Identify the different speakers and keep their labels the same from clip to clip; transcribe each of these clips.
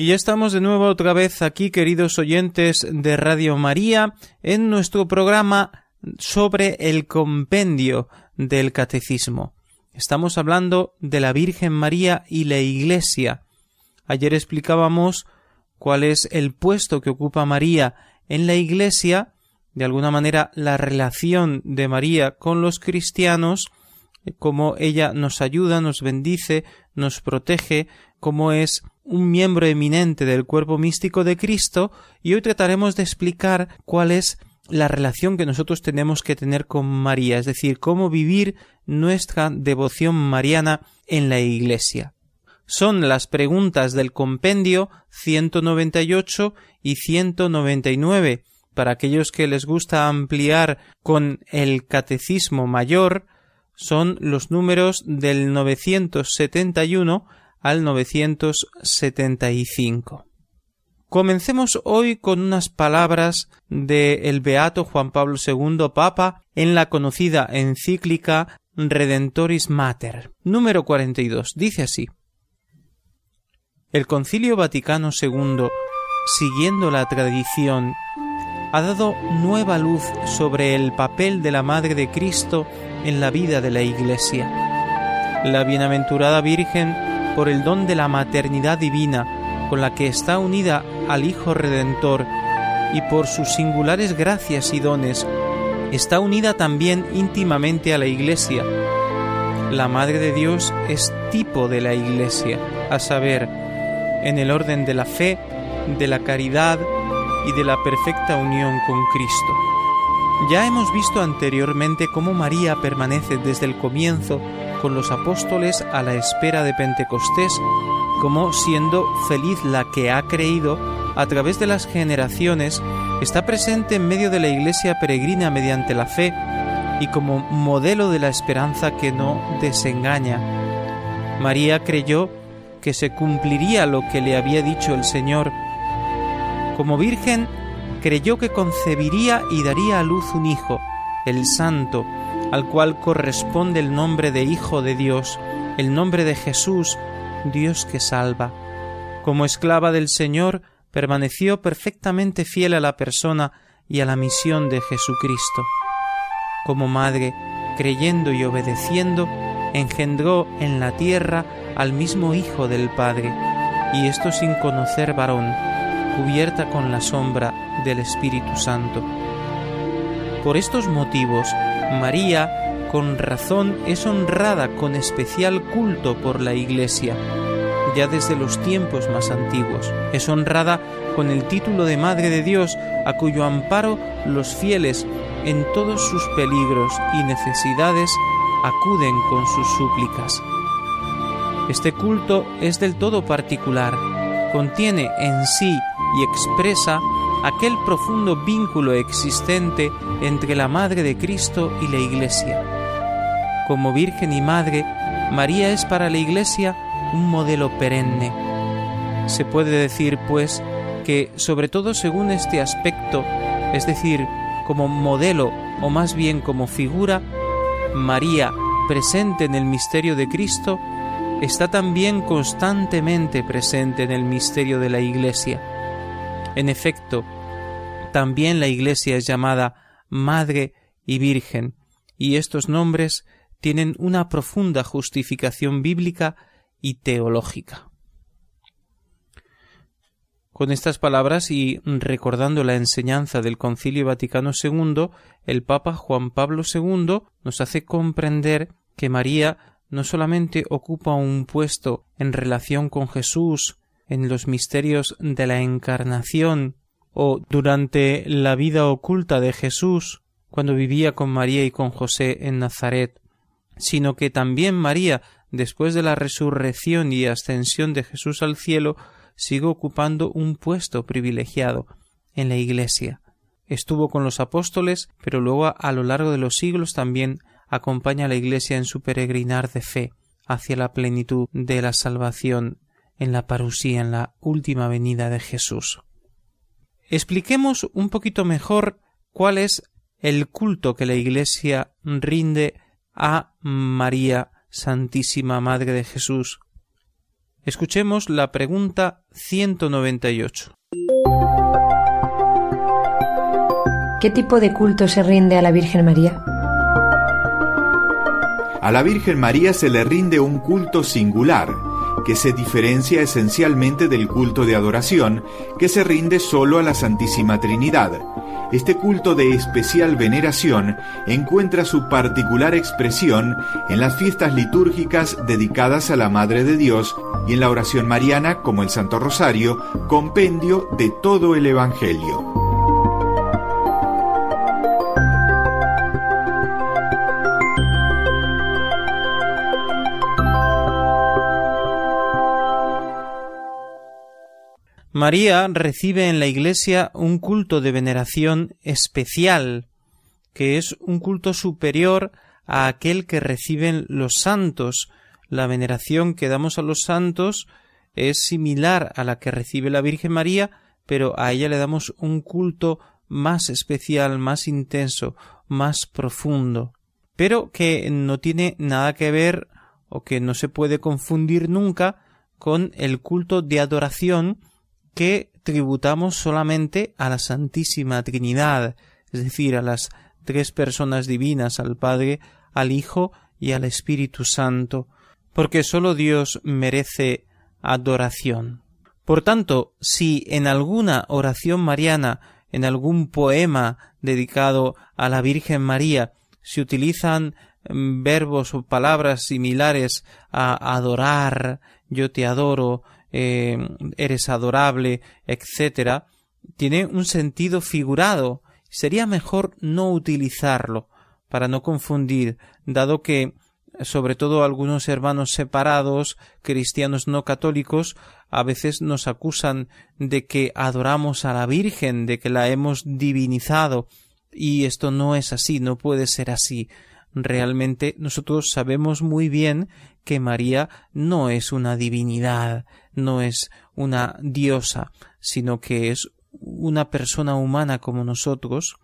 Speaker 1: Y ya estamos de nuevo otra vez aquí, queridos oyentes de Radio María, en nuestro programa sobre el compendio del catecismo. Estamos hablando de la Virgen María y la Iglesia. Ayer explicábamos cuál es el puesto que ocupa María en la Iglesia, de alguna manera la relación de María con los cristianos, cómo ella nos ayuda, nos bendice, nos protege, cómo es un miembro eminente del cuerpo místico de Cristo, y hoy trataremos de explicar cuál es la relación que nosotros tenemos que tener con María, es decir, cómo vivir nuestra devoción mariana en la Iglesia. Son las preguntas del compendio 198 y 199. Para aquellos que les gusta ampliar con el catecismo mayor, son los números del 971 al 975. Comencemos hoy con unas palabras de el beato Juan Pablo II Papa en la conocida encíclica Redentoris Mater, número 42. Dice así: El Concilio Vaticano II, siguiendo la tradición, ha dado nueva luz sobre el papel de la Madre de Cristo en la vida de la Iglesia. La bienaventurada Virgen, por el don de la maternidad divina, con la que está unida al Hijo Redentor, y por sus singulares gracias y dones, está unida también íntimamente a la Iglesia. La Madre de Dios es tipo de la Iglesia, a saber, en el orden de la fe, de la caridad y de la perfecta unión con Cristo. Ya hemos visto anteriormente cómo María permanece desde el comienzo con los apóstoles a la espera de Pentecostés, como siendo feliz la que ha creído a través de las generaciones, está presente en medio de la iglesia peregrina mediante la fe y como modelo de la esperanza que no desengaña. María creyó que se cumpliría lo que le había dicho el Señor. Como virgen, creyó que concebiría y daría a luz un hijo, el Santo, al cual corresponde el nombre de Hijo de Dios, el nombre de Jesús, Dios que salva. Como esclava del Señor, permaneció perfectamente fiel a la persona y a la misión de Jesucristo. Como madre, creyendo y obedeciendo, engendró en la tierra al mismo Hijo del Padre, y esto sin conocer varón, cubierta con la sombra del Espíritu Santo. Por estos motivos, María, con razón, es honrada con especial culto por la Iglesia, ya desde los tiempos más antiguos. Es honrada con el título de Madre de Dios, a cuyo amparo los fieles, en todos sus peligros y necesidades, acuden con sus súplicas. Este culto es del todo particular, contiene en sí y expresa aquel profundo vínculo existente entre la Madre de Cristo y la Iglesia. Como Virgen y Madre, María es para la Iglesia un modelo perenne. Se puede decir, pues, que, sobre todo según este aspecto, es decir, como modelo o más bien como figura, María, presente en el misterio de Cristo, está también constantemente presente en el misterio de la Iglesia. En efecto, también la Iglesia es llamada Madre y Virgen, y estos nombres tienen una profunda justificación bíblica y teológica. Con estas palabras y recordando la enseñanza del Concilio Vaticano II, el Papa Juan Pablo II nos hace comprender que María no solamente ocupa un puesto en relación con Jesús en los misterios de la encarnación o durante la vida oculta de Jesús cuando vivía con María y con José en Nazaret, sino que también María, después de la resurrección y ascensión de Jesús al cielo, sigue ocupando un puesto privilegiado en la Iglesia. estuvo con los apóstoles, pero luego a lo largo de los siglos también acompaña a la Iglesia en su peregrinar de fe hacia la plenitud de la salvación en la parusía, en la última venida de Jesús. Expliquemos un poquito mejor cuál es el culto que la Iglesia rinde a María Santísima Madre de Jesús. Escuchemos la pregunta 198.
Speaker 2: ¿Qué tipo de culto se rinde a la Virgen María?
Speaker 3: A la Virgen María se le rinde un culto singular, que se diferencia esencialmente del culto de adoración, que se rinde solo a la Santísima Trinidad. Este culto de especial veneración encuentra su particular expresión en las fiestas litúrgicas dedicadas a la Madre de Dios y en la oración mariana como el Santo Rosario, compendio de todo el Evangelio.
Speaker 1: María recibe en la Iglesia un culto de veneración especial, que es un culto superior a aquel que reciben los santos. La veneración que damos a los santos es similar a la que recibe la Virgen María, pero a ella le damos un culto más especial, más intenso, más profundo, pero que no tiene nada que ver o que no se puede confundir nunca con el culto de adoración que tributamos solamente a la Santísima Trinidad, es decir, a las tres personas divinas, al Padre, al Hijo y al Espíritu Santo, porque sólo Dios merece adoración. Por tanto, si en alguna oración mariana, en algún poema dedicado a la Virgen María, se utilizan mm, verbos o palabras similares a adorar, yo te adoro, eh, eres adorable, etcétera, tiene un sentido figurado. Sería mejor no utilizarlo para no confundir, dado que sobre todo algunos hermanos separados, cristianos no católicos, a veces nos acusan de que adoramos a la Virgen, de que la hemos divinizado, y esto no es así, no puede ser así. Realmente nosotros sabemos muy bien que María no es una divinidad, no es una diosa, sino que es una persona humana como nosotros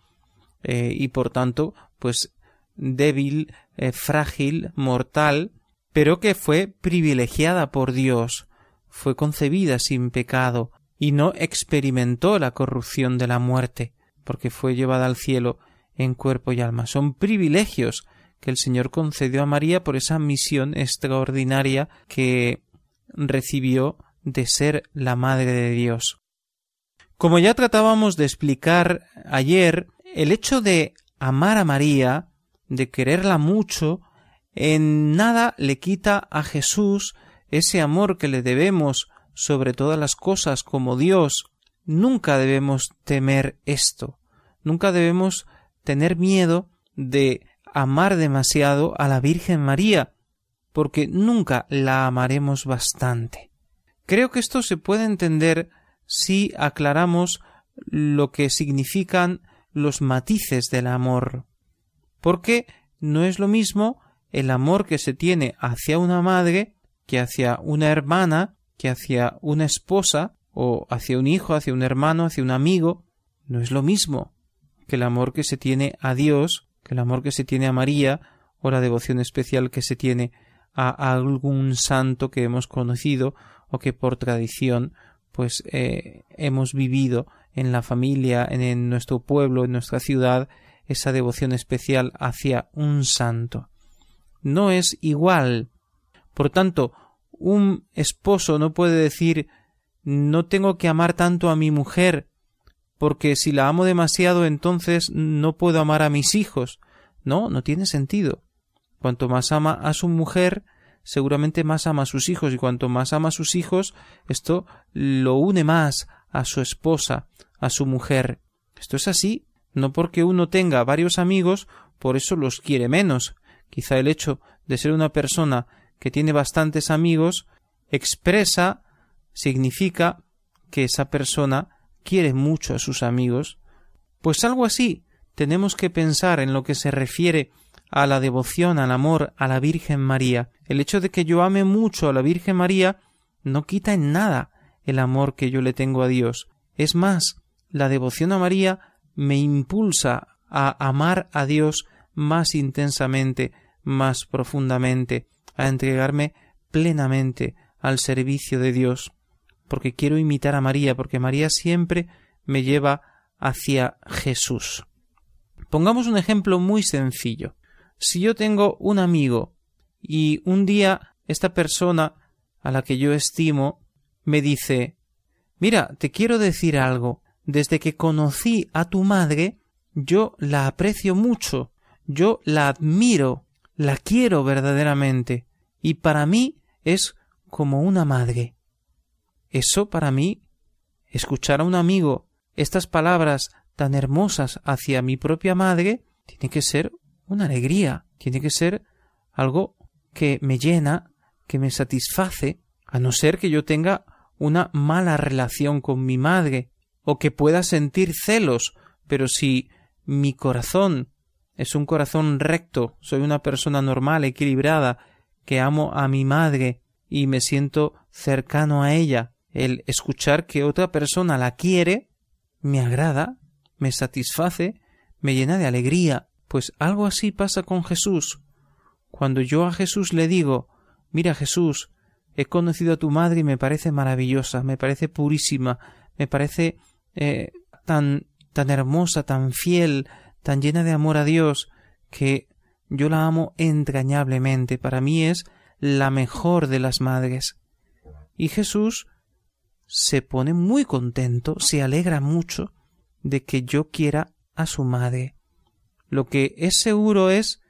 Speaker 1: eh, y por tanto pues débil, eh, frágil, mortal, pero que fue privilegiada por Dios, fue concebida sin pecado y no experimentó la corrupción de la muerte, porque fue llevada al cielo en cuerpo y alma. Son privilegios que el Señor concedió a María por esa misión extraordinaria que recibió de ser la Madre de Dios. Como ya tratábamos de explicar ayer, el hecho de amar a María, de quererla mucho, en nada le quita a Jesús ese amor que le debemos sobre todas las cosas como Dios. Nunca debemos temer esto, nunca debemos tener miedo de amar demasiado a la Virgen María, porque nunca la amaremos bastante. Creo que esto se puede entender si aclaramos lo que significan los matices del amor, porque no es lo mismo el amor que se tiene hacia una madre que hacia una hermana, que hacia una esposa, o hacia un hijo, hacia un hermano, hacia un amigo, no es lo mismo que el amor que se tiene a Dios que el amor que se tiene a María o la devoción especial que se tiene a algún santo que hemos conocido o que por tradición pues eh, hemos vivido en la familia, en, nuestro pueblo, en nuestra ciudad, esa devoción especial hacia un santo. No es igual. Por tanto, un esposo no puede decir no tengo que amar tanto a mi mujer porque si la amo demasiado entonces no puedo amar a mis hijos. No, no tiene sentido. Cuanto más ama a su mujer, seguramente más ama a sus hijos, y cuanto más ama a sus hijos, esto lo une más a su esposa, a su mujer. Esto es así, no porque uno tenga varios amigos, por eso los quiere menos. Quizá el hecho de ser una persona que tiene bastantes amigos expresa, significa que esa persona quiere mucho a sus amigos, Pues algo así tenemos que pensar en lo que se refiere a la devoción, al amor a la Virgen María. El hecho de que yo ame mucho a la Virgen María no quita en nada el amor que yo le tengo a Dios. Es más, la devoción a María me impulsa a amar a Dios más intensamente, más profundamente, a entregarme plenamente al servicio de Dios, porque quiero imitar a María, porque María siempre me lleva hacia Jesús. Pongamos un ejemplo muy sencillo. Si yo tengo un amigo y un día esta persona a la que yo estimo me dice Mira, te quiero decir algo. Desde que conocí a tu madre, yo la aprecio mucho, yo la admiro, la quiero verdaderamente, y para mí es como una madre. Eso para mí, escuchar a un amigo estas palabras tan hermosas hacia mi propia madre, tiene que ser una alegría, tiene que ser algo que me llena, que me satisface, a no ser que yo tenga una mala relación con mi madre, o que pueda sentir celos, pero si mi corazón es un corazón recto, soy una persona normal, equilibrada, que amo a mi madre y me siento cercano a ella, el escuchar que otra persona la quiere, me agrada, me satisface, me llena de alegría, pues algo así pasa con Jesús. Cuando yo a Jesús le digo Mira Jesús, he conocido a tu madre y me parece maravillosa, me parece purísima, me parece eh, tan tan hermosa, tan fiel, tan llena de amor a Dios, que yo la amo entrañablemente. Para mí es la mejor de las madres. Y Jesús se pone muy contento, se alegra mucho de que yo quiera a su madre. Lo que es seguro es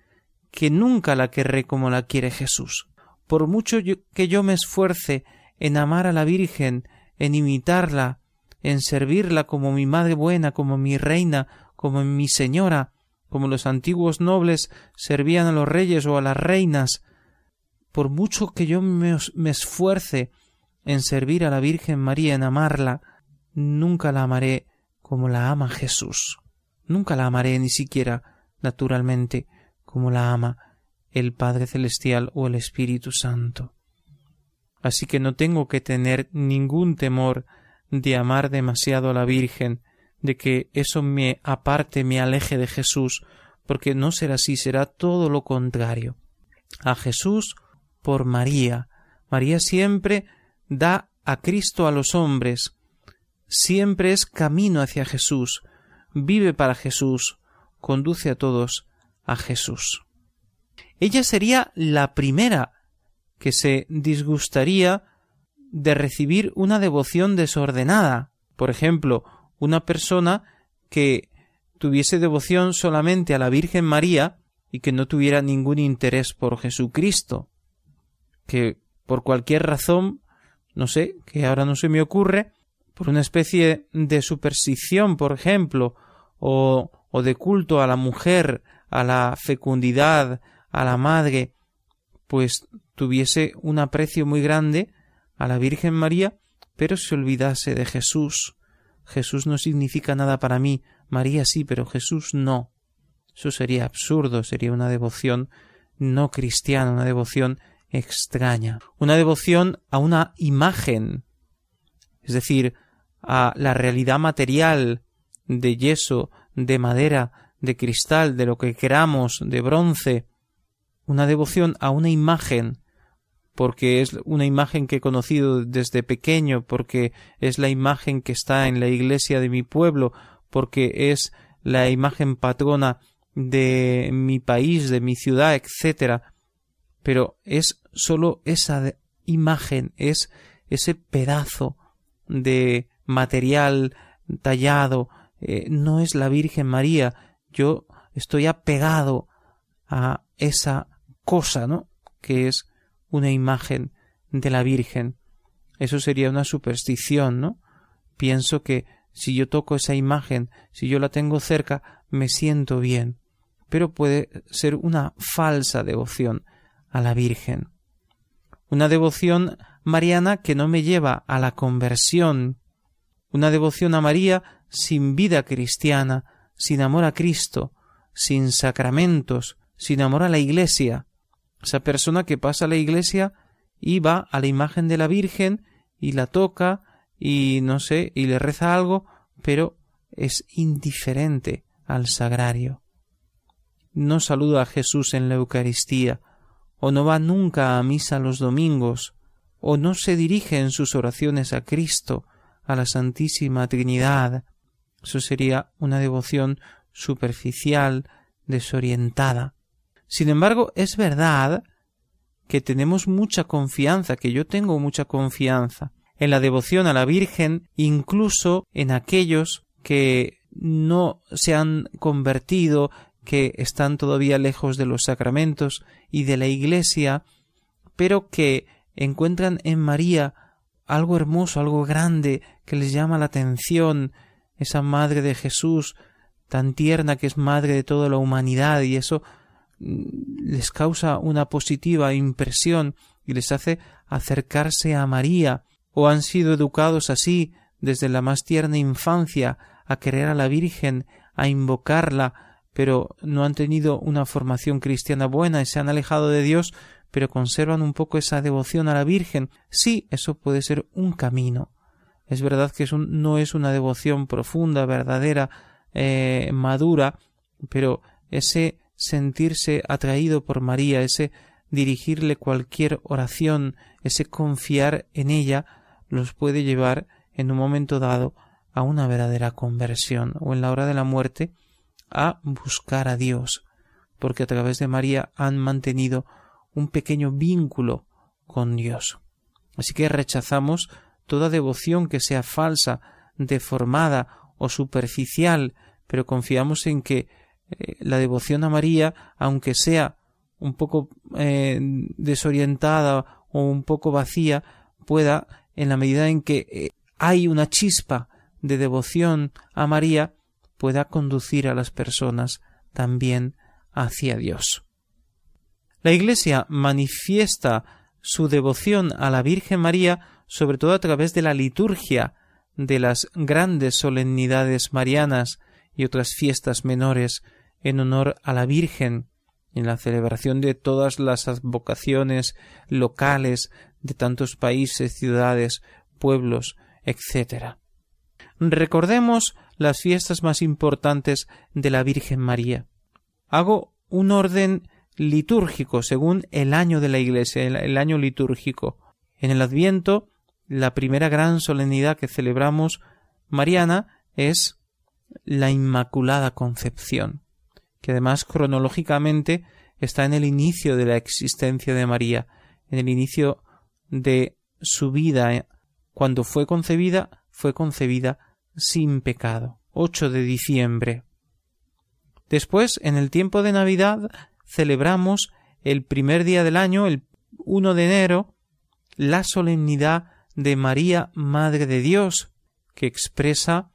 Speaker 1: que nunca la querré como la quiere Jesús. Por mucho que yo me esfuerce en amar a la Virgen, en imitarla, en servirla como mi madre buena, como mi reina, como mi señora, como los antiguos nobles servían a los reyes o a las reinas, por mucho que yo me, esfuerce en servir a la Virgen María, en amarla, nunca la amaré como la ama Jesús. Nunca la amaré ni siquiera, naturalmente, como la ama el Padre Celestial o el Espíritu Santo. Así que no tengo que tener ningún temor de amar demasiado a la Virgen, de que eso me aparte, me aleje de Jesús, porque no será así, será todo lo contrario. A Jesús por María. María siempre da a Cristo a los hombres, siempre es camino hacia Jesús, vive para Jesús, conduce a todos a Jesús. Ella sería la primera que se disgustaría de recibir una devoción desordenada. Por ejemplo, una persona que tuviese devoción solamente a la Virgen María y que no tuviera ningún interés por Jesucristo, que por cualquier razón, no sé, que ahora no se me ocurre, por una especie de superstición, por ejemplo, o, o de culto a la mujer, a la fecundidad, a la madre, pues tuviese un aprecio muy grande a la Virgen María, pero se olvidase de Jesús. Jesús no significa nada para mí, María sí, pero Jesús no. Eso sería absurdo, sería una devoción no cristiana, una devoción extraña, una devoción a una imagen, es decir, a la realidad material de yeso, de madera, de cristal, de lo que queramos, de bronce, una devoción a una imagen, porque es una imagen que he conocido desde pequeño, porque es la imagen que está en la iglesia de mi pueblo, porque es la imagen patrona de mi país, de mi ciudad, etc. Pero es sólo esa imagen, es ese pedazo de material tallado, eh, no es la Virgen María. Yo estoy apegado a esa cosa, ¿no? Que es una imagen de la Virgen. Eso sería una superstición, ¿no? Pienso que si yo toco esa imagen, si yo la tengo cerca, me siento bien. Pero puede ser una falsa devoción a la Virgen. Una devoción mariana que no me lleva a la conversión. Una devoción a María sin vida cristiana, sin amor a Cristo, sin sacramentos, sin amor a la Iglesia. Esa persona que pasa a la Iglesia y va a la imagen de la Virgen y la toca y no sé, y le reza algo, pero es indiferente al sagrario. No saluda a Jesús en la Eucaristía, o no va nunca a misa los domingos, o no se dirige en sus oraciones a Cristo, a la Santísima Trinidad. Eso sería una devoción superficial, desorientada. Sin embargo, es verdad que tenemos mucha confianza, que yo tengo mucha confianza en la devoción a la Virgen, incluso en aquellos que no se han convertido, que están todavía lejos de los sacramentos y de la Iglesia, pero que encuentran en María algo hermoso, algo grande, que les llama la atención, esa Madre de Jesús, tan tierna que es Madre de toda la humanidad, y eso mm, les causa una positiva impresión y les hace acercarse a María, o han sido educados así desde la más tierna infancia a querer a la Virgen, a invocarla, pero no han tenido una formación cristiana buena y se han alejado de Dios, pero conservan un poco esa devoción a la Virgen. Sí, eso puede ser un camino. Es verdad que no es una devoción profunda, verdadera, eh, madura, pero ese sentirse atraído por María, ese dirigirle cualquier oración, ese confiar en ella, los puede llevar en un momento dado a una verdadera conversión o en la hora de la muerte a buscar a Dios, porque a través de María han mantenido un pequeño vínculo con Dios. Así que rechazamos toda devoción que sea falsa, deformada o superficial, pero confiamos en que eh, la devoción a María, aunque sea un poco eh, desorientada o un poco vacía, pueda en la medida en que eh, hay una chispa de devoción a María, pueda conducir a las personas también hacia Dios. La Iglesia manifiesta su devoción a la Virgen María sobre todo a través de la liturgia de las grandes solemnidades marianas y otras fiestas menores en honor a la Virgen, en la celebración de todas las advocaciones locales de tantos países, ciudades, pueblos, etc. Recordemos las fiestas más importantes de la Virgen María. Hago un orden litúrgico según el año de la Iglesia, el año litúrgico. En el Adviento, la primera gran solemnidad que celebramos mariana es la Inmaculada Concepción, que además cronológicamente está en el inicio de la existencia de María, en el inicio de su vida. Cuando fue concebida, fue concebida sin pecado. 8 de diciembre. Después, en el tiempo de Navidad, celebramos el primer día del año, el 1 de enero, la solemnidad de María, Madre de Dios, que expresa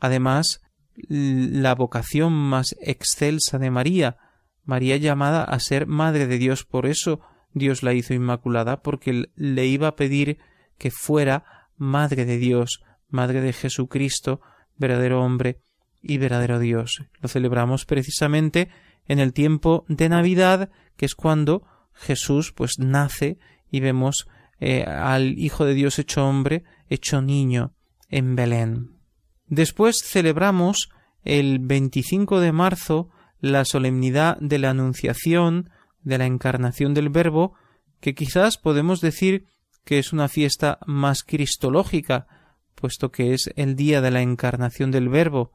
Speaker 1: además la vocación más excelsa de María, María llamada a ser Madre de Dios, por eso Dios la hizo Inmaculada, porque le iba a pedir que fuera Madre de Dios, Madre de Jesucristo, verdadero hombre y verdadero Dios. Lo celebramos precisamente en el tiempo de Navidad, que es cuando Jesús pues nace y vemos eh, al Hijo de Dios hecho hombre, hecho niño en Belén. Después celebramos el 25 de marzo la solemnidad de la Anunciación, de la encarnación del Verbo, que quizás podemos decir que es una fiesta más cristológica, puesto que es el día de la encarnación del Verbo,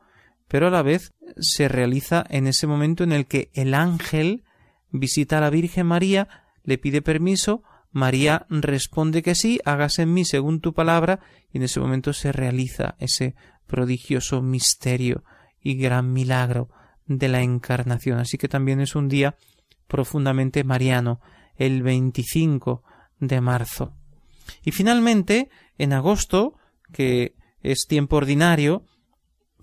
Speaker 1: pero a la vez se realiza en ese momento en el que el ángel visita a la Virgen María, le pide permiso, María responde que sí, hágase en mí según tu palabra, y en ese momento se realiza ese prodigioso misterio y gran milagro de la encarnación. Así que también es un día profundamente mariano, el 25 de marzo. Y finalmente, en agosto, que es tiempo ordinario,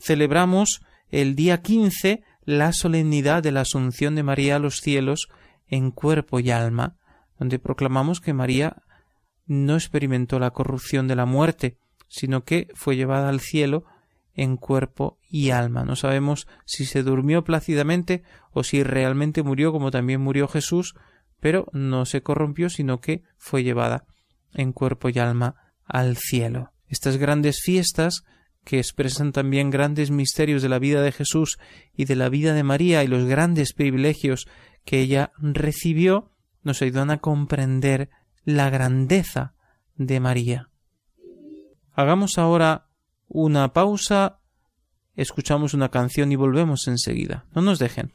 Speaker 1: celebramos el día 15 la solemnidad de la Asunción de María a los cielos en cuerpo y alma, donde proclamamos que María no experimentó la corrupción de la muerte, sino que fue llevada al cielo
Speaker 4: en cuerpo y alma. No sabemos si se durmió plácidamente o si realmente murió como también murió Jesús, pero no se corrompió, sino que fue llevada en cuerpo y alma al cielo. Estas grandes fiestas que expresan también grandes misterios de la vida de Jesús y de la vida de María y los grandes privilegios que ella recibió, nos ayudan a comprender la grandeza de María. Hagamos ahora una pausa, escuchamos una canción y volvemos enseguida. No nos dejen.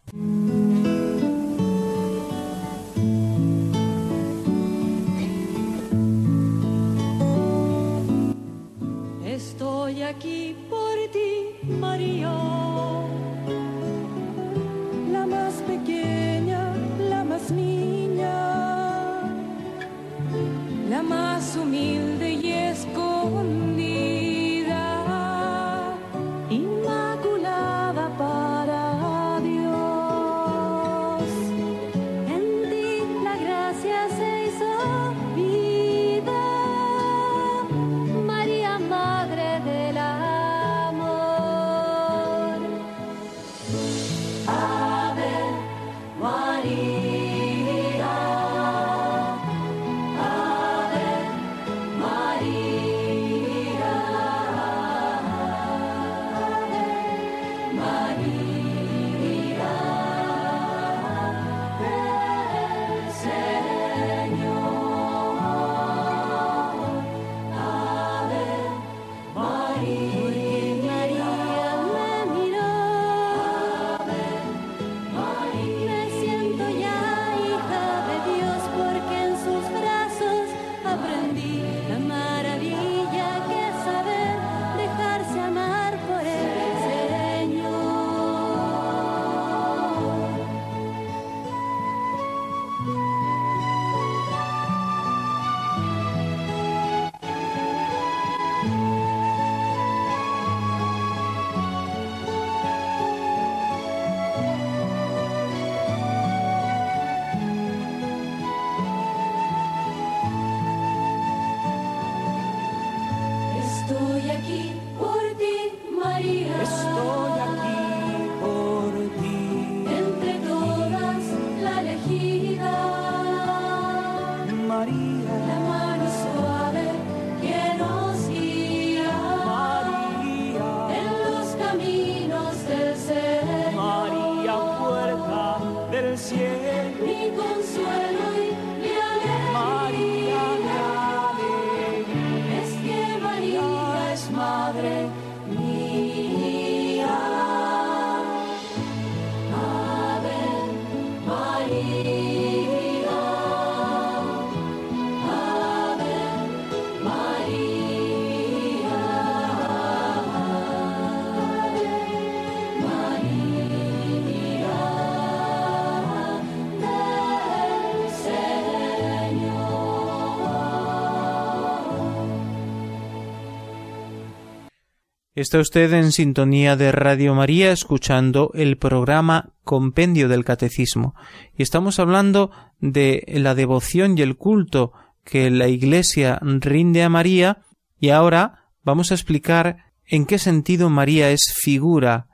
Speaker 4: Está usted en sintonía de Radio María escuchando el programa Compendio del Catecismo y estamos hablando de la devoción y el culto que la Iglesia rinde a María y ahora vamos a explicar en qué sentido María es figura,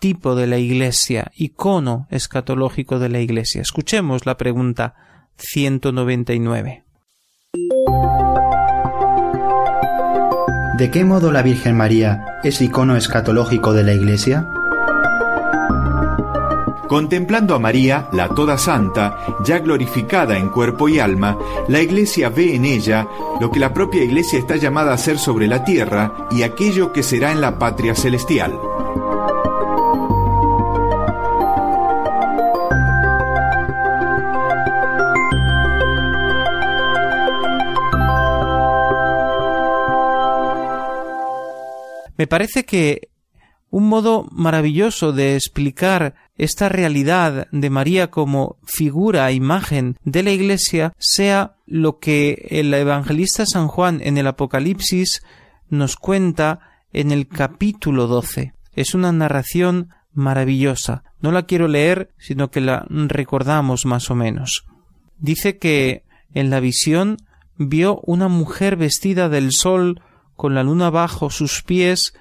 Speaker 4: tipo de la Iglesia, icono escatológico de la Iglesia. Escuchemos la pregunta 199.
Speaker 5: ¿De qué modo la Virgen María es icono escatológico de la Iglesia?
Speaker 3: Contemplando a María, la Toda Santa, ya glorificada en cuerpo y alma, la Iglesia ve en ella lo que la propia Iglesia está llamada a hacer sobre la tierra y aquello que será en la patria celestial.
Speaker 4: Me parece que un modo maravilloso de explicar esta realidad de María como figura, imagen de la Iglesia, sea lo que el evangelista San Juan en el Apocalipsis nos cuenta en el capítulo 12. Es una narración maravillosa. No la quiero leer, sino que la recordamos más o menos. Dice que en la visión vio una mujer vestida del sol con la luna bajo sus pies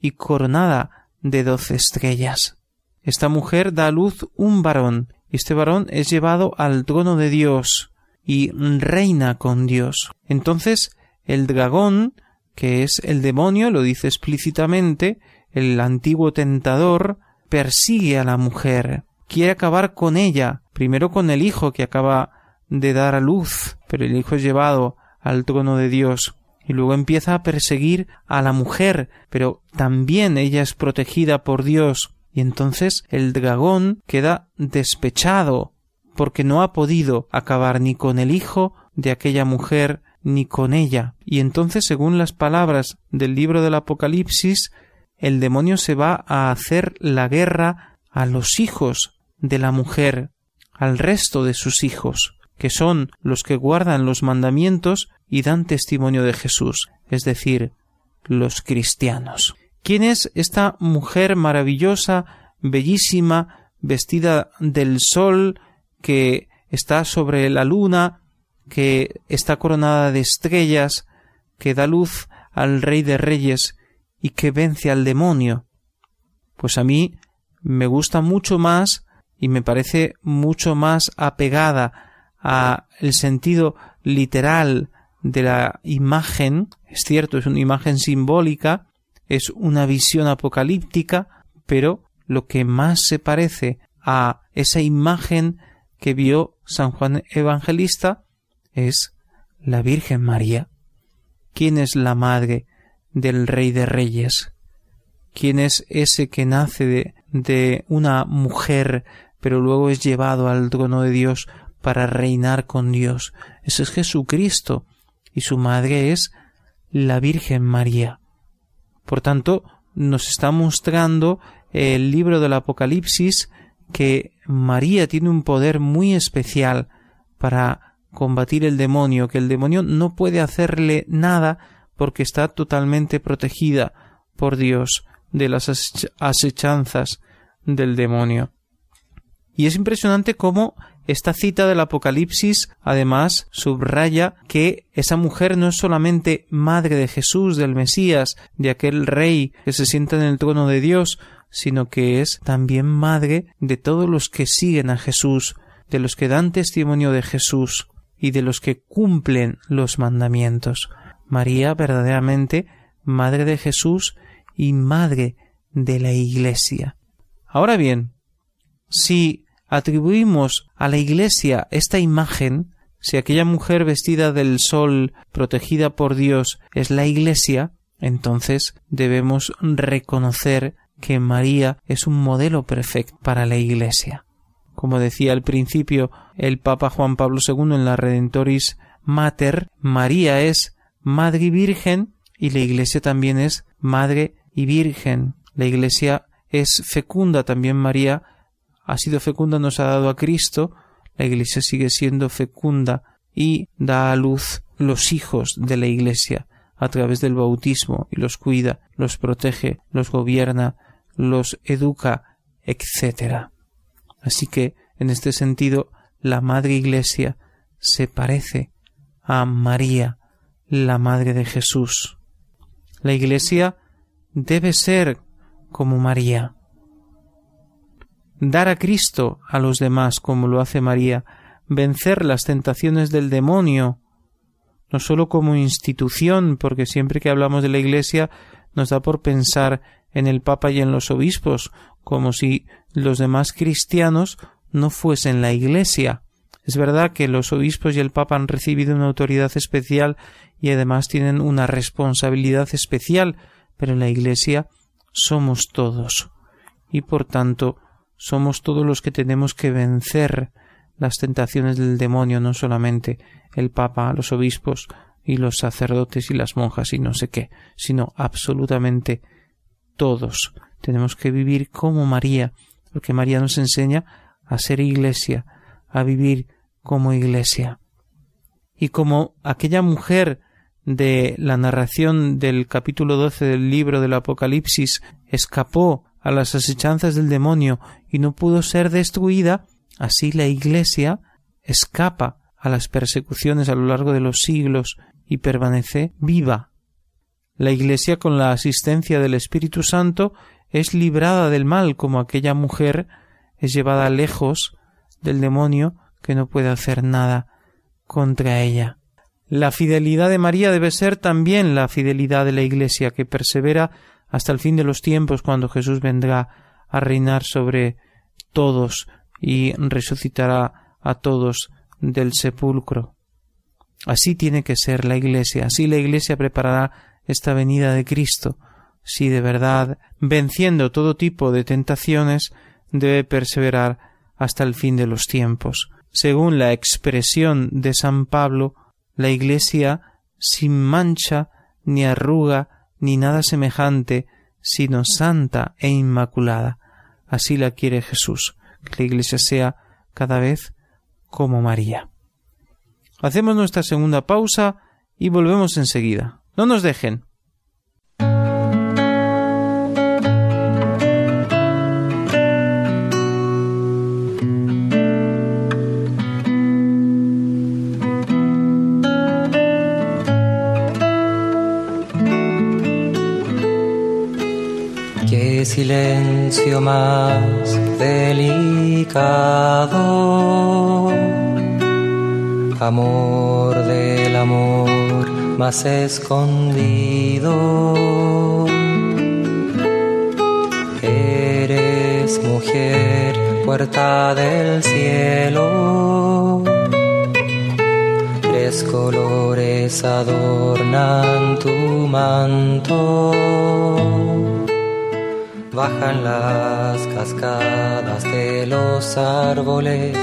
Speaker 1: y coronada de doce estrellas. Esta mujer da a luz un varón, y este varón es llevado al trono de Dios y reina con Dios. Entonces el dragón, que es el demonio, lo dice explícitamente, el antiguo tentador, persigue a la mujer, quiere acabar con ella, primero con el hijo que acaba de dar a luz, pero el hijo es llevado al trono de Dios, y luego empieza a perseguir a la mujer, pero también ella es protegida por Dios, y entonces el dragón queda despechado, porque no ha podido acabar ni con el hijo de aquella mujer ni con ella. Y entonces, según las palabras del libro del Apocalipsis, el demonio se va a hacer la guerra a los hijos de la mujer, al resto de sus hijos, que son los que guardan los mandamientos y dan testimonio de Jesús, es decir, los cristianos. ¿Quién es esta mujer maravillosa, bellísima, vestida del sol, que está sobre la luna, que está coronada de estrellas, que da luz al Rey de Reyes y que vence al demonio? Pues a mí me gusta mucho más y me parece mucho más apegada a el sentido literal de la imagen, es cierto, es una imagen simbólica, es una visión apocalíptica, pero lo que más se parece a esa imagen que vio San Juan Evangelista es la Virgen María. ¿Quién es la madre del Rey de Reyes? ¿Quién es ese que nace de, de una mujer pero luego es llevado al trono de Dios para reinar con Dios. Ese es Jesucristo y su madre es la Virgen María. Por tanto, nos está mostrando el libro del Apocalipsis que María tiene un poder muy especial para combatir el demonio, que el demonio no puede hacerle nada porque está totalmente protegida por Dios de las asechanzas del demonio. Y es impresionante cómo esta cita del Apocalipsis además subraya que esa mujer no es solamente madre de Jesús, del Mesías, de aquel rey que se sienta en el trono de Dios, sino que es también madre de todos los que siguen a Jesús, de los que dan testimonio de Jesús y de los que cumplen los mandamientos. María verdaderamente madre de Jesús y madre de la Iglesia. Ahora bien, si atribuimos a la Iglesia esta imagen, si aquella mujer vestida del sol, protegida por Dios, es la Iglesia, entonces debemos reconocer que María es un modelo perfecto para la Iglesia. Como decía al principio el Papa Juan Pablo II en la Redentoris Mater, María es Madre y Virgen y la Iglesia también es Madre y Virgen. La Iglesia es fecunda también María ha sido fecunda, nos ha dado a Cristo, la Iglesia sigue siendo fecunda y da a luz los hijos de la Iglesia a través del bautismo y los cuida, los protege, los gobierna, los educa, etc. Así que, en este sentido, la Madre Iglesia se parece a María, la Madre de Jesús. La Iglesia debe ser como María dar a Cristo a los demás como lo hace María, vencer las tentaciones del demonio, no sólo como institución, porque siempre que hablamos de la Iglesia nos da por pensar en el Papa y en los obispos, como si los demás cristianos no fuesen la Iglesia. Es verdad que los obispos y el Papa han recibido una autoridad especial y además tienen una responsabilidad especial, pero la Iglesia somos todos. Y por tanto somos todos los que tenemos que vencer las tentaciones del demonio, no solamente el Papa, los obispos y los sacerdotes y las monjas y no sé qué, sino absolutamente todos. Tenemos que vivir como María, porque María nos enseña a ser iglesia, a vivir como iglesia. Y como aquella mujer de la narración del capítulo doce del libro del Apocalipsis escapó a las asechanzas del demonio y no pudo ser destruida, así la Iglesia escapa a las persecuciones a lo largo de los siglos y permanece viva. La Iglesia, con la asistencia del Espíritu Santo, es librada del mal, como aquella mujer es llevada lejos del demonio que no puede hacer nada contra ella. La fidelidad de María debe ser también la fidelidad de la Iglesia, que persevera hasta el fin de los tiempos, cuando Jesús vendrá a reinar sobre todos y resucitará a todos del sepulcro. Así tiene que ser la Iglesia, así la Iglesia preparará esta venida de Cristo, si de verdad, venciendo todo tipo de tentaciones, debe perseverar hasta el fin de los tiempos. Según la expresión de San Pablo, la Iglesia sin mancha, ni arruga, ni nada semejante, sino santa e inmaculada. Así la quiere Jesús, que la Iglesia sea cada vez como María. Hacemos nuestra segunda pausa y volvemos enseguida. No nos dejen.
Speaker 6: Silencio más delicado, amor del amor más escondido. Eres mujer, puerta del cielo. Tres colores adornan tu manto bajan las cascadas de los árboles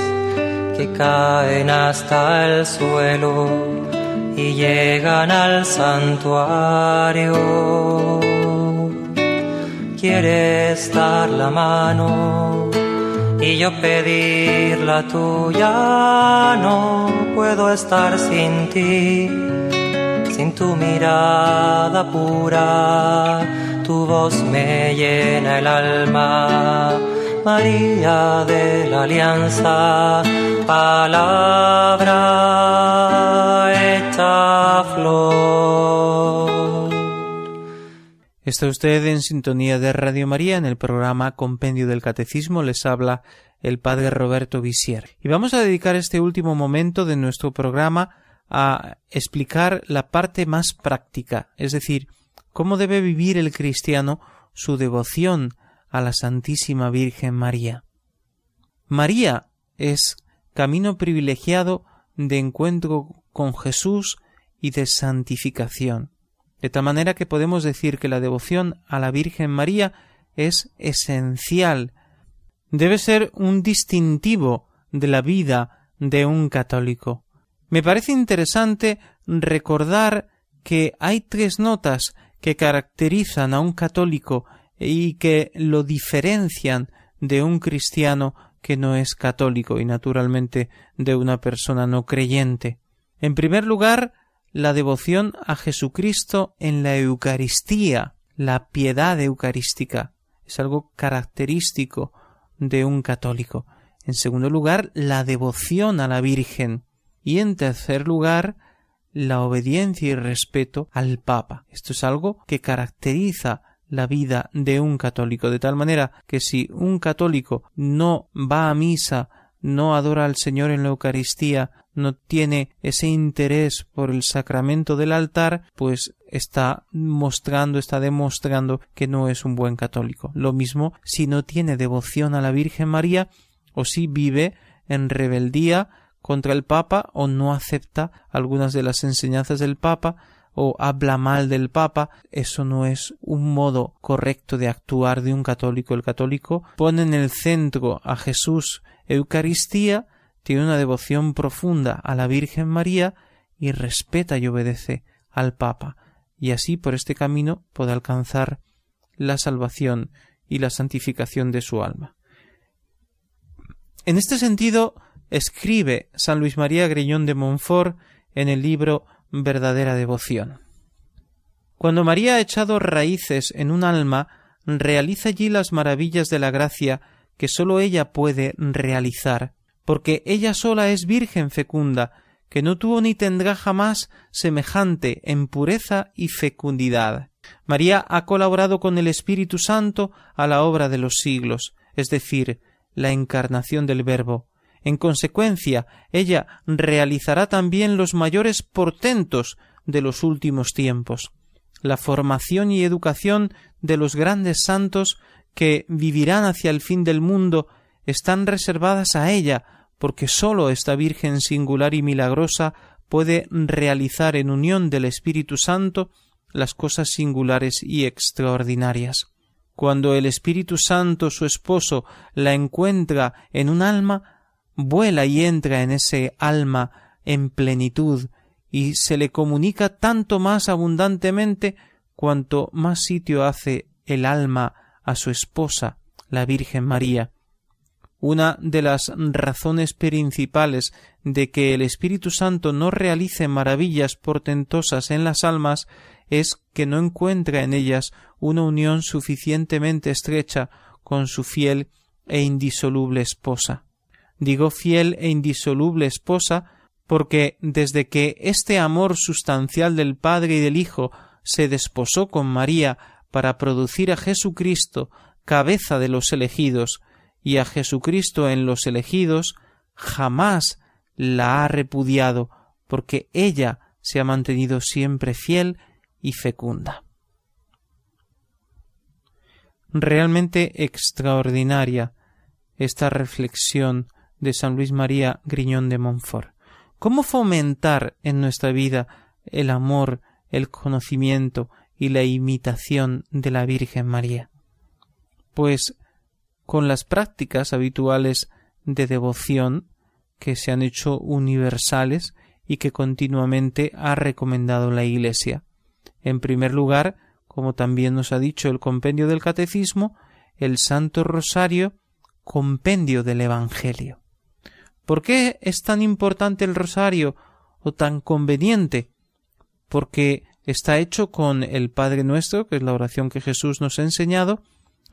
Speaker 6: que caen hasta el suelo y llegan al santuario. Quieres dar la mano y yo pedir la tuya, no puedo estar sin ti, sin tu mirada pura tu voz me llena el alma, María de la Alianza, palabra hecha flor.
Speaker 1: Está usted en sintonía de Radio María en el programa Compendio del Catecismo. Les habla el Padre Roberto Visier. Y vamos a dedicar este último momento de nuestro programa a explicar la parte más práctica, es decir, cómo debe vivir el cristiano su devoción a la Santísima Virgen María. María es camino privilegiado de encuentro con Jesús y de santificación, de tal manera que podemos decir que la devoción a la Virgen María es esencial, debe ser un distintivo de la vida de un católico. Me parece interesante recordar que hay tres notas que caracterizan a un católico y que lo diferencian de un cristiano que no es católico y naturalmente de una persona no creyente. En primer lugar, la devoción a Jesucristo en la Eucaristía, la piedad eucarística, es algo característico de un católico. En segundo lugar, la devoción a la Virgen. Y en tercer lugar, la obediencia y respeto al Papa. Esto es algo que caracteriza la vida de un católico, de tal manera que si un católico no va a misa, no adora al Señor en la Eucaristía, no tiene ese interés por el sacramento del altar, pues está mostrando, está demostrando que no es un buen católico. Lo mismo si no tiene devoción a la Virgen María o si vive en rebeldía contra el Papa o no acepta algunas de las enseñanzas del Papa o habla mal del Papa, eso no es un modo correcto de actuar de un católico. El católico pone en el centro a Jesús Eucaristía, tiene una devoción profunda a la Virgen María y respeta y obedece al Papa, y así por este camino puede alcanzar la salvación y la santificación de su alma. En este sentido, escribe San Luis María Greñón de Montfort en el libro Verdadera Devoción. Cuando María ha echado raíces en un alma, realiza allí las maravillas de la gracia que sólo ella puede realizar, porque ella sola es virgen fecunda, que no tuvo ni tendrá jamás semejante en pureza y fecundidad. María ha colaborado con el Espíritu Santo a la obra de los siglos, es decir, la encarnación del Verbo. En consecuencia, ella realizará también los mayores portentos de los últimos tiempos. La formación y educación de los grandes santos que vivirán hacia el fin del mundo están reservadas a ella, porque sólo esta Virgen singular y milagrosa puede realizar en unión del Espíritu Santo las cosas singulares y extraordinarias. Cuando el Espíritu Santo, su esposo, la encuentra en un alma, vuela y entra en ese alma en plenitud y se le comunica tanto más abundantemente cuanto más sitio hace el alma a su esposa, la Virgen María. Una de las razones principales de que el Espíritu Santo no realice maravillas portentosas en las almas es que no encuentra en ellas una unión suficientemente estrecha con su fiel e indisoluble esposa. Digo fiel e indisoluble esposa porque desde que este amor sustancial del Padre y del Hijo se desposó con María para producir a Jesucristo cabeza de los elegidos y a Jesucristo en los elegidos, jamás la ha repudiado, porque ella se ha mantenido siempre fiel y fecunda. Realmente extraordinaria esta reflexión de San Luis María Griñón de Montfort. ¿Cómo fomentar en nuestra vida el amor, el conocimiento y la imitación de la Virgen María? Pues con las prácticas habituales de devoción que se han hecho universales y que continuamente ha recomendado la Iglesia. En primer lugar, como también nos ha dicho el compendio del Catecismo, el Santo Rosario, compendio del Evangelio. ¿Por qué es tan importante el rosario o tan conveniente? Porque está hecho con el Padre Nuestro, que es la oración que Jesús nos ha enseñado,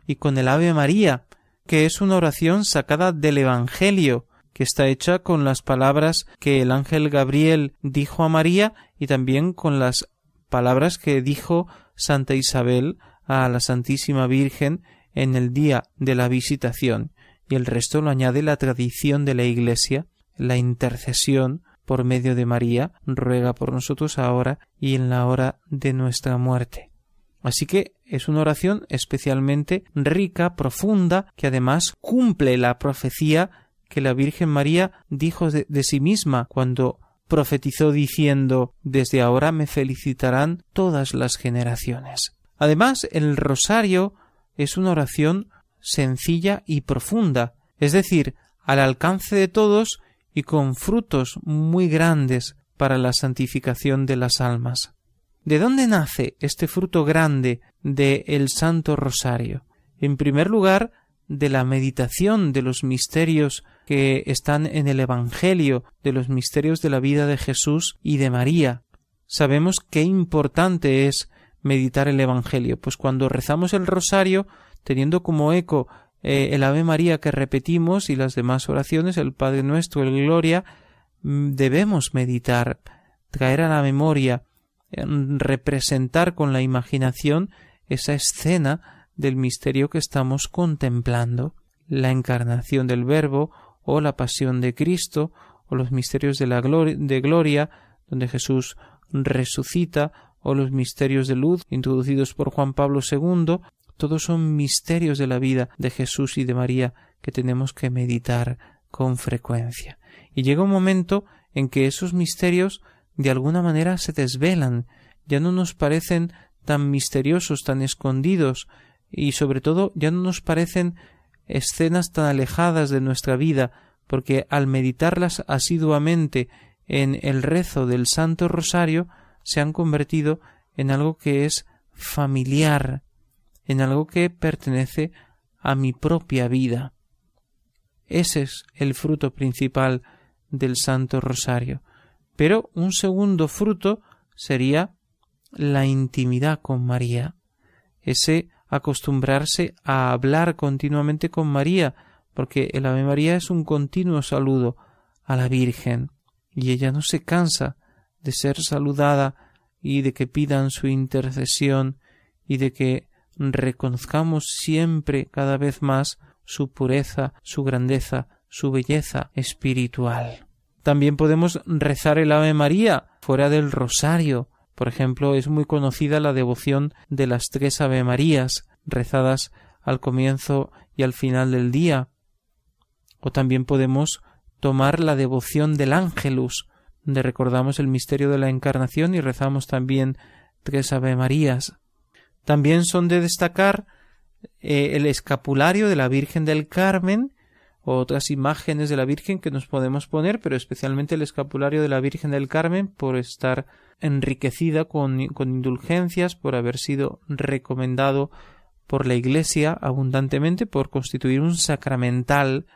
Speaker 1: y con el Ave María, que es una oración sacada del Evangelio, que está hecha con las palabras que el ángel Gabriel dijo a María y también con las palabras que dijo Santa Isabel a la Santísima Virgen en el día de la visitación y el resto lo añade la tradición de la Iglesia, la intercesión por medio de María, ruega por nosotros ahora y en la hora de nuestra muerte. Así que es una oración especialmente rica, profunda, que además cumple la profecía que la Virgen María dijo de, de, sí misma cuando profetizó diciendo Desde ahora me felicitarán todas las generaciones. Además, el rosario es una oración sencilla y profunda, es decir, al alcance de todos y con frutos muy grandes para la santificación de las almas. ¿De dónde nace este fruto grande de el Santo Rosario? En primer lugar, de la meditación de los misterios que están en el Evangelio, de los misterios de la vida de Jesús y de María. Sabemos qué importante es meditar el Evangelio, pues cuando rezamos el rosario teniendo como eco eh, el Ave María que repetimos y las demás oraciones, el Padre Nuestro, el Gloria, mm, debemos meditar, traer a la memoria, representar con la imaginación esa escena del misterio que estamos contemplando, la encarnación del Verbo o la pasión de Cristo o los misterios de la de gloria donde Jesús resucita o los misterios de luz introducidos por Juan Pablo II todos son misterios de la vida de Jesús y de María que tenemos que meditar con frecuencia. Y llega un momento en que esos misterios de alguna manera se desvelan, ya no nos parecen tan misteriosos, tan escondidos, y sobre todo ya no nos parecen escenas tan alejadas de nuestra vida, porque al meditarlas asiduamente en el rezo del Santo Rosario se han convertido en algo que es familiar, en algo que pertenece a mi propia vida. Ese es el fruto principal del Santo Rosario. Pero un segundo fruto sería la intimidad con María, ese acostumbrarse a hablar continuamente con María, porque el Ave María es un continuo saludo a la Virgen, y ella no se cansa de ser saludada y de que pidan su intercesión y de que reconozcamos siempre cada vez más su pureza, su grandeza, su belleza espiritual. También podemos rezar el Ave María fuera del rosario. Por ejemplo, es muy conocida la devoción de las tres Ave Marías, rezadas al comienzo y al final del día. O también podemos tomar la devoción del Ángelus, donde recordamos el misterio de la Encarnación y rezamos también tres Ave Marías. También son de destacar eh, el escapulario de la Virgen del Carmen, otras imágenes de la Virgen que nos podemos poner, pero especialmente el escapulario de la Virgen del Carmen por estar enriquecida con indulgencias, por haber sido recomendado por la Iglesia abundantemente, por constituir un sacramental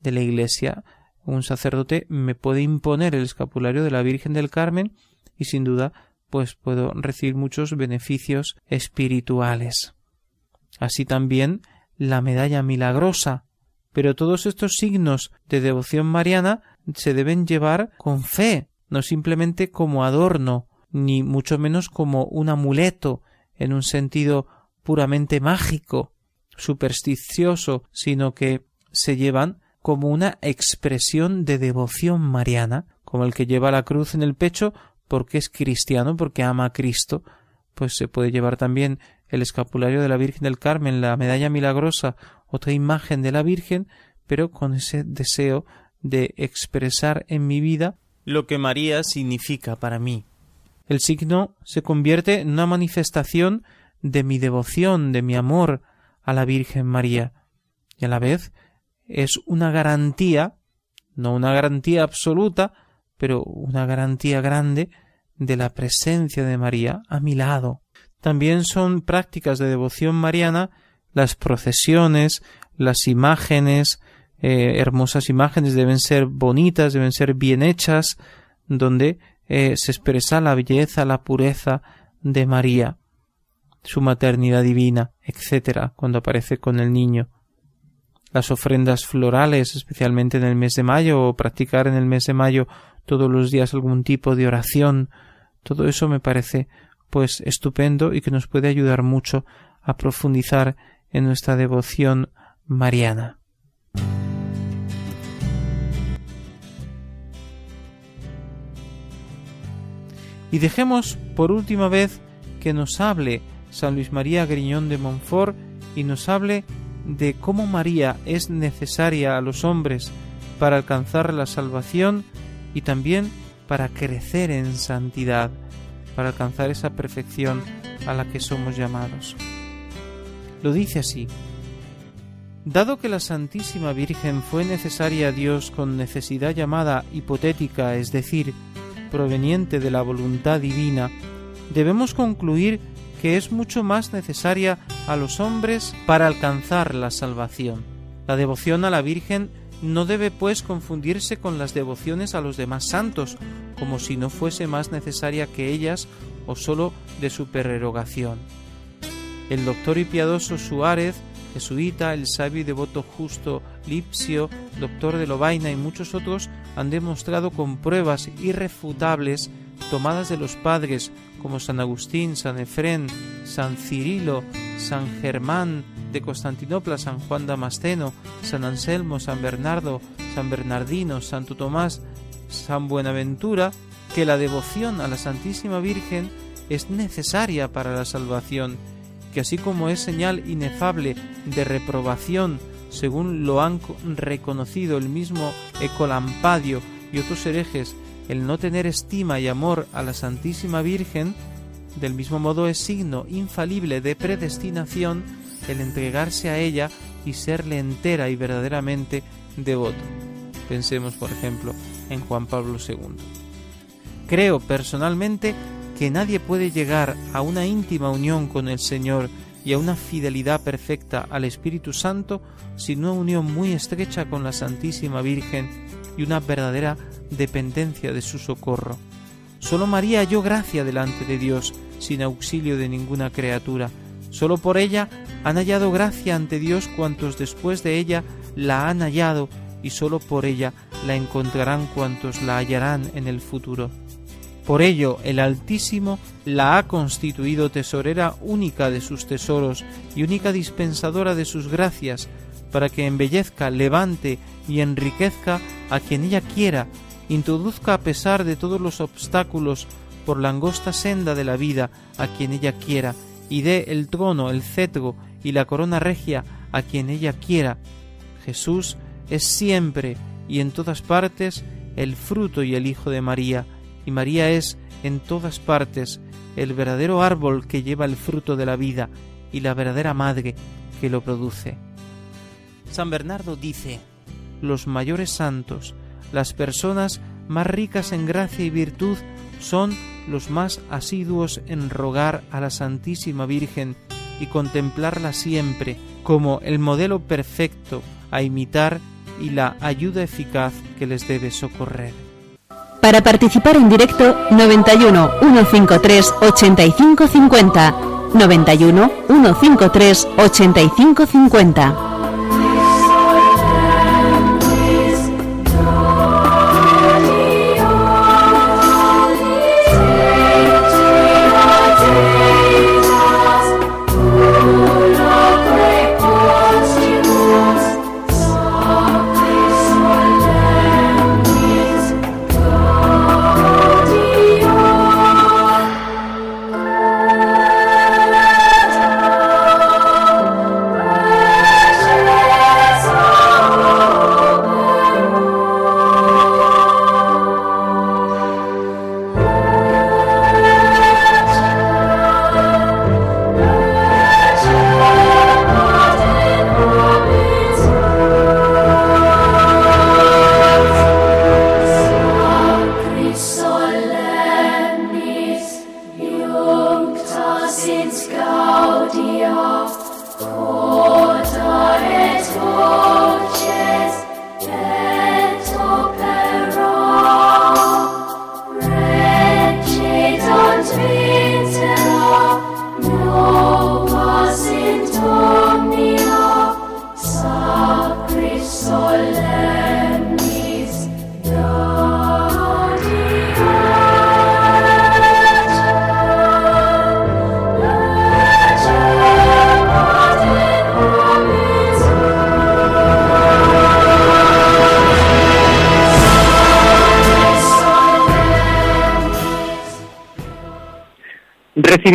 Speaker 1: de la Iglesia. Un sacerdote me puede imponer el escapulario de la Virgen del Carmen y sin duda pues puedo recibir muchos beneficios espirituales. Así también la medalla milagrosa. Pero todos estos signos de devoción mariana se deben llevar con fe, no simplemente como adorno, ni mucho menos como un amuleto en un sentido puramente mágico, supersticioso, sino que se llevan como una expresión de devoción mariana, como el que lleva la cruz en el pecho porque es cristiano, porque ama a Cristo, pues se puede llevar también el escapulario de la Virgen del Carmen, la medalla milagrosa, otra imagen de la Virgen, pero con ese deseo de expresar en mi vida lo que María significa para mí. El signo se convierte en una manifestación de mi devoción, de mi amor a la Virgen María, y a la vez es una garantía, no una garantía absoluta, pero una garantía grande de la presencia de María a mi lado. También son prácticas de devoción mariana las procesiones, las imágenes, eh, hermosas imágenes deben ser bonitas, deben ser bien hechas, donde eh, se expresa la belleza, la pureza de María, su maternidad divina, etc., cuando aparece con el niño. Las ofrendas florales, especialmente en el mes de mayo, o practicar en el mes de mayo todos los días algún tipo de oración, todo eso me parece pues estupendo y que nos puede ayudar mucho a profundizar en nuestra devoción mariana. Y dejemos por última vez que nos hable San Luis María Griñón de Montfort y nos hable de cómo María es necesaria a los hombres para alcanzar la salvación y también para crecer en santidad, para alcanzar esa perfección a la que somos llamados. Lo dice así. Dado que la Santísima Virgen fue necesaria a Dios con necesidad llamada hipotética, es decir, proveniente de la voluntad divina, debemos concluir que es mucho más necesaria a los hombres para alcanzar la salvación. La devoción a la Virgen no debe pues confundirse con las devociones a los demás santos, como si no fuese más necesaria que ellas o sólo de su pererogación. El doctor y piadoso Suárez, jesuita, el sabio y devoto justo Lipsio, doctor de Lobaina y muchos otros han demostrado con pruebas irrefutables tomadas de los padres como San Agustín, San Efrén, San Cirilo, San Germán de Constantinopla, San Juan Damasceno, San Anselmo, San Bernardo, San Bernardino, Santo Tomás, San Buenaventura, que la devoción a la Santísima Virgen es necesaria para la salvación, que así como es señal inefable de reprobación, según lo han reconocido el mismo Ecolampadio y otros herejes, el no tener estima y amor a la Santísima Virgen, del mismo modo es signo infalible de predestinación el entregarse a ella y serle entera y verdaderamente devoto. Pensemos, por ejemplo, en Juan Pablo II. Creo personalmente que nadie puede llegar a una íntima unión con el Señor y a una fidelidad perfecta al Espíritu Santo sin una unión muy estrecha con la Santísima Virgen y una verdadera dependencia de su socorro. Solo María halló gracia delante de Dios, sin auxilio de ninguna criatura. Solo por ella han hallado gracia ante Dios cuantos después de ella la han hallado, y solo por ella la encontrarán cuantos la hallarán en el futuro. Por ello, el Altísimo la ha constituido tesorera única de sus tesoros y única dispensadora de sus gracias, para que embellezca, levante y enriquezca a quien ella quiera, introduzca a pesar de todos los obstáculos por la angosta senda de la vida a quien ella quiera, y dé el trono, el cetro y la corona regia a quien ella quiera. Jesús es siempre y en todas partes el fruto y el Hijo de María, y María es en todas partes el verdadero árbol que lleva el fruto de la vida y la verdadera madre que lo produce. San Bernardo dice, los mayores santos, las personas más ricas en gracia y virtud, son los más asiduos en rogar a la Santísima Virgen y contemplarla siempre como el modelo perfecto a imitar y la ayuda eficaz que les debe socorrer.
Speaker 7: Para participar en directo 91 153 8550 91 153 8550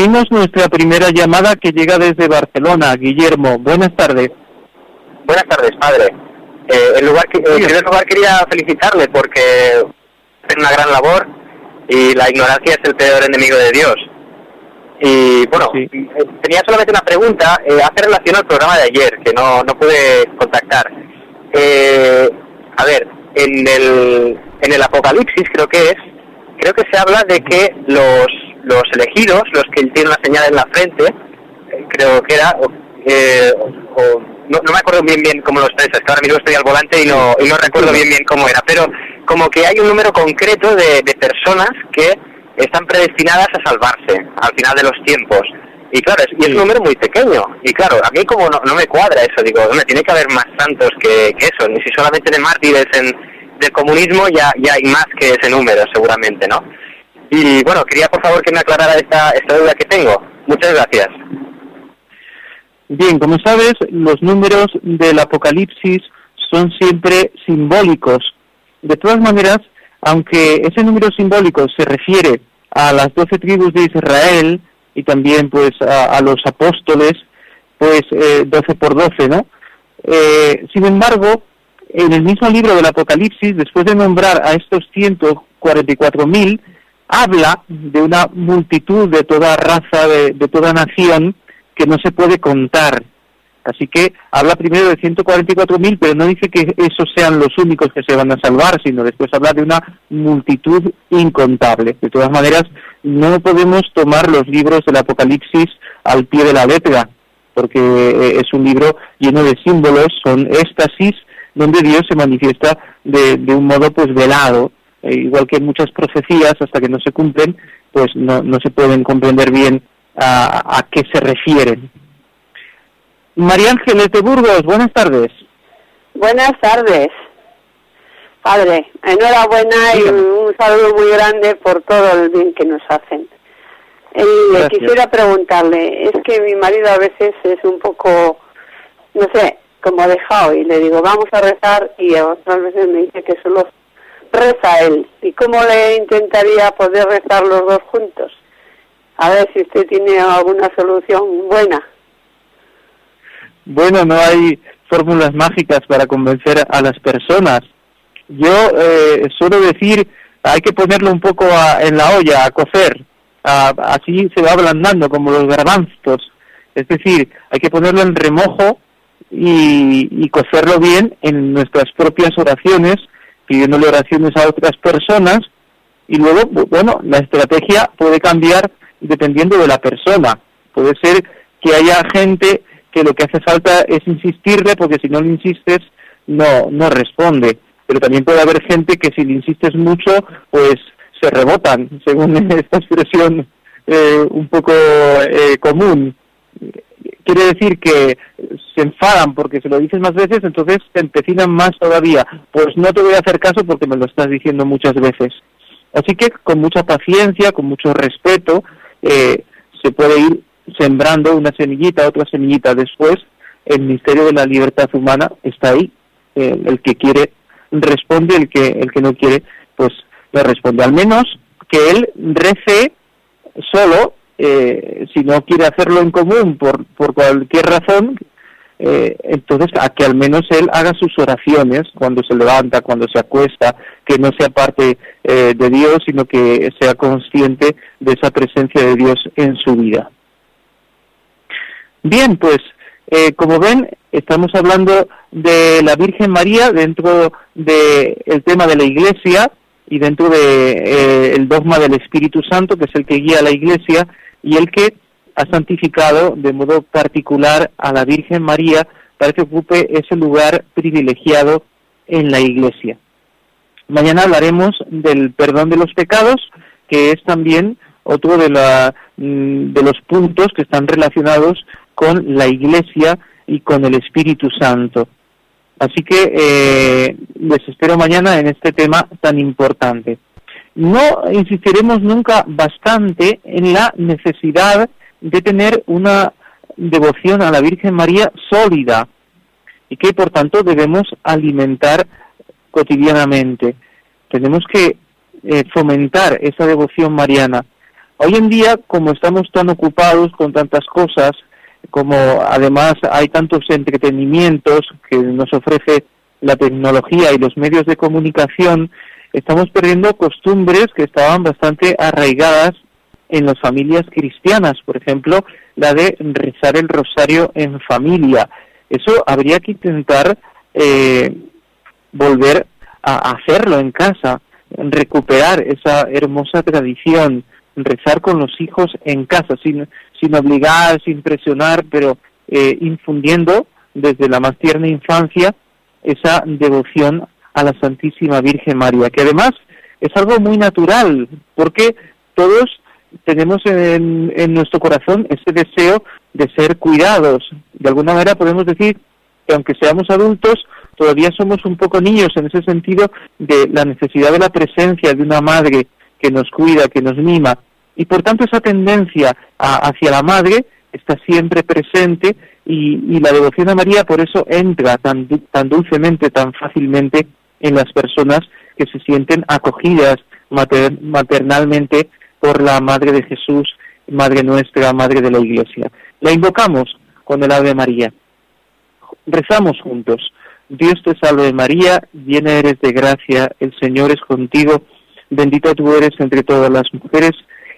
Speaker 8: Recibimos nuestra primera llamada que llega desde Barcelona. Guillermo, buenas tardes.
Speaker 9: Buenas tardes, padre. Eh, en, lugar que, en primer lugar quería felicitarle porque hace una gran labor y la ignorancia es el peor enemigo de Dios. Y bueno, eh, tenía solamente una pregunta, eh, hace relación al programa de ayer, que no, no pude contactar. Eh, a ver, en el, en el Apocalipsis creo que es, creo que se habla de que los los elegidos, los que tienen la señal en la frente, eh, creo que era, o, eh, o- no, no me acuerdo bien bien cómo lo expresas, que ahora mismo estoy al volante y no, y no recuerdo bien bien cómo era, pero como que hay un número concreto de, de personas que están predestinadas a salvarse al final de los tiempos. Y claro, es, y es un número muy pequeño. Y claro, a mí como no, no me cuadra eso, digo, hombre, tiene que haber más santos que, que eso. Ni si solamente de mártires en, del comunismo ya, ya hay más que ese número, seguramente, ¿no? Y bueno, quería por favor que me aclarara esta, esta duda que tengo. Muchas gracias.
Speaker 8: Bien, como sabes, los números del Apocalipsis son siempre simbólicos. De todas maneras, aunque ese número simbólico se refiere a las doce tribus de Israel y también pues a, los apóstoles, pues eh, 12 por 12, ¿no? Eh, sin embargo, en el mismo libro del Apocalipsis, después de nombrar a estos 144.000, habla de una multitud de toda raza, de, de toda nación, que no se puede contar. Así que habla primero de 144.000, pero no dice que esos sean los únicos que se van a salvar, sino después habla de una multitud incontable. De todas maneras, no podemos tomar los libros del Apocalipsis al pie de la letra, porque eh, es un libro lleno de símbolos, son éxtasis, donde Dios se manifiesta de, de un modo pues velado, eh, igual que muchas profecías hasta que no se cumplen, pues no, no se pueden comprender bien a, a qué se refieren. María Ángeles de Burgos, buenas tardes.
Speaker 10: Buenas tardes. Padre, enhorabuena y un saludo muy grande por todo el bien que nos hacen.
Speaker 8: Gracias.
Speaker 10: quisiera preguntarle, es que mi marido a veces es un poco, no sé, como dejado y le digo, vamos a rezar y otras veces me dice que solo reza él. ¿Y cómo le intentaría poder rezar los dos juntos? A ver si usted tiene alguna solución buena.
Speaker 8: Bueno, no hay fórmulas mágicas para convencer a las personas. Yo eh, suelo decir, hay que ponerlo un poco a- en la olla, a cocer. Así se va ablandando, como los garbanzos. Es decir, hay que ponerlo en remojo y cocerlo bien en nuestras propias oraciones, pidiéndole oraciones a otras personas. Y luego, bu- bueno, la estrategia puede cambiar dependiendo de la persona. Puede ser que haya gente que lo que hace falta es insistirle, porque si no le insistes, no, no responde. Pero también puede haber gente que si le insistes mucho, pues se rebotan, según esta expresión eh, un poco eh, común. Quiere decir que se enfadan porque se lo dices más veces, entonces se empecinan más todavía. Pues no te voy a hacer caso porque me lo estás diciendo muchas veces. Así que con mucha paciencia, con mucho respeto, eh, se puede ir sembrando una semillita, otra semillita. Después, el misterio de la libertad humana está ahí. El que quiere responde, el que el que no quiere, pues no responde. Al menos que él rece solo, eh, si no quiere hacerlo en común por, por cualquier razón, eh, entonces a que al menos él haga sus oraciones cuando se levanta, cuando se acuesta, que no sea parte eh, de Dios, sino que sea consciente de esa presencia de Dios en su vida. Bien, pues eh, como ven, estamos hablando de la Virgen María dentro del el tema de la Iglesia y dentro de eh, el dogma del Espíritu Santo, que es el que guía a la Iglesia y el que ha santificado de modo particular a la Virgen María para que ocupe ese lugar privilegiado en la Iglesia. Mañana hablaremos del perdón de los pecados, que es también otro de, la, mm, de los puntos que están relacionados con la Iglesia y con el Espíritu Santo. Así que eh, les espero mañana en este tema tan importante. No insistiremos nunca bastante en la necesidad de tener una devoción a la Virgen María sólida y que por tanto debemos alimentar cotidianamente. Tenemos que eh, fomentar esa devoción mariana. Hoy en día, como estamos tan ocupados con tantas cosas, como además hay tantos entretenimientos que nos ofrece la tecnología y los medios de comunicación, estamos perdiendo costumbres que estaban bastante arraigadas en las familias cristianas, por ejemplo, la de rezar el rosario en familia. Eso habría que intentar eh, volver a hacerlo en casa, recuperar esa hermosa tradición, rezar con los hijos en casa, sin, obligar, sin presionar, pero eh, infundiendo desde la más tierna infancia esa devoción a la Santísima Virgen María, que además es algo muy natural, porque todos tenemos en, en nuestro corazón ese deseo de ser cuidados. De alguna manera podemos decir que aunque seamos adultos, todavía somos un poco niños en ese sentido de la necesidad de la presencia de una madre que nos cuida, que nos mima. Y por tanto esa tendencia a- hacia la madre está siempre presente y, y la devoción a María por eso entra tan, tan dulcemente, tan fácilmente en las personas que se sienten acogidas mater- maternalmente por la Madre de Jesús, Madre nuestra, Madre de la Iglesia. La invocamos con el Ave María. Rezamos juntos. Dios te salve María, llena eres de gracia, el Señor es contigo, bendita tú eres entre todas las mujeres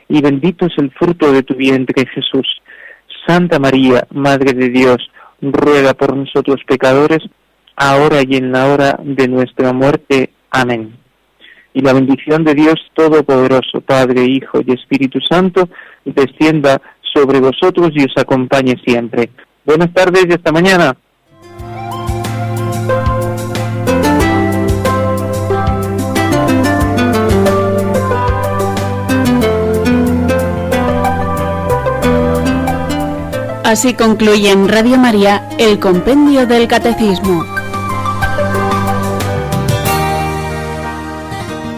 Speaker 8: y bendito es el fruto de tu vientre Jesús. Santa María, Madre de Dios, ruega por nosotros pecadores, ahora y en la hora de nuestra muerte. Amén. Y la bendición de Dios Todopoderoso, Padre, Hijo y Espíritu Santo, descienda sobre vosotros y os acompañe siempre. Buenas tardes y hasta mañana.
Speaker 7: Así concluye en Radio María el Compendio del Catecismo.